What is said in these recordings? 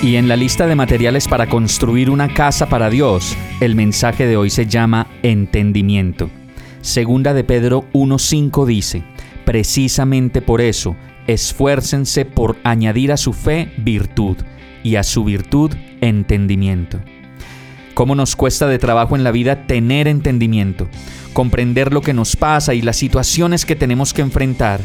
Y en la lista de materiales para construir una casa para Dios, el mensaje de hoy se llama entendimiento. Segunda de Pedro 1.5 dice, Precisamente por eso, esfuércense por añadir a su fe virtud y a su virtud entendimiento. ¿Cómo nos cuesta de trabajo en la vida tener entendimiento, comprender lo que nos pasa y las situaciones que tenemos que enfrentar?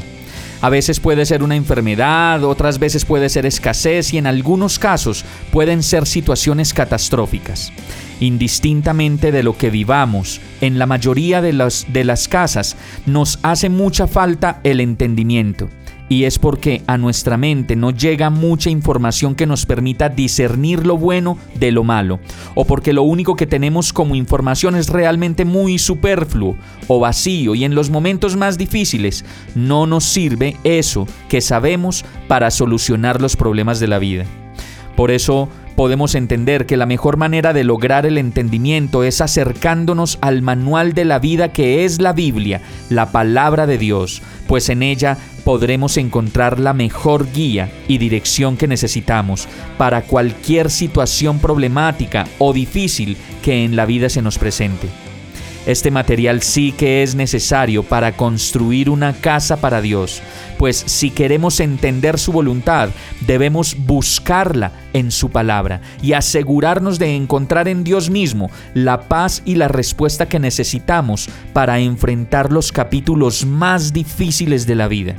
A veces puede ser una enfermedad, otras veces puede ser escasez y en algunos casos pueden ser situaciones catastróficas. Indistintamente de lo que vivamos, en la mayoría de, de las casas nos hace mucha falta el entendimiento y es porque a nuestra mente no llega mucha información que nos permita discernir lo bueno de lo malo, o porque lo único que tenemos como información es realmente muy superfluo o vacío y en los momentos más difíciles no nos sirve eso que sabemos para solucionar los problemas de la vida. Por eso podemos entender que la mejor manera de lograr el entendimiento es acercándonos al manual de la vida que es la Biblia, la palabra de Dios, pues en ella podremos encontrar la mejor guía y dirección que necesitamos para cualquier situación problemática o difícil que en la vida se nos presente. Este material sí que es necesario para construir una casa para Dios, pues si queremos entender su voluntad, debemos buscarla en su palabra y asegurarnos de encontrar en Dios mismo la paz y la respuesta que necesitamos para enfrentar los capítulos más difíciles de la vida.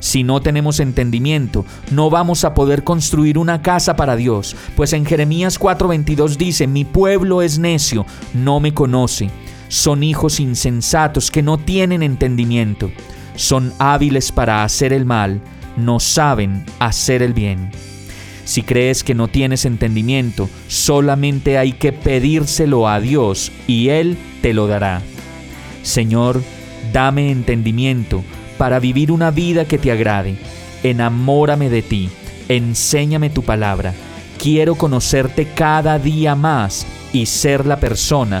Si no tenemos entendimiento, no vamos a poder construir una casa para Dios, pues en Jeremías 4:22 dice, mi pueblo es necio, no me conoce, son hijos insensatos que no tienen entendimiento, son hábiles para hacer el mal, no saben hacer el bien. Si crees que no tienes entendimiento, solamente hay que pedírselo a Dios y Él te lo dará. Señor, dame entendimiento para vivir una vida que te agrade. Enamórame de ti, enséñame tu palabra. Quiero conocerte cada día más y ser la persona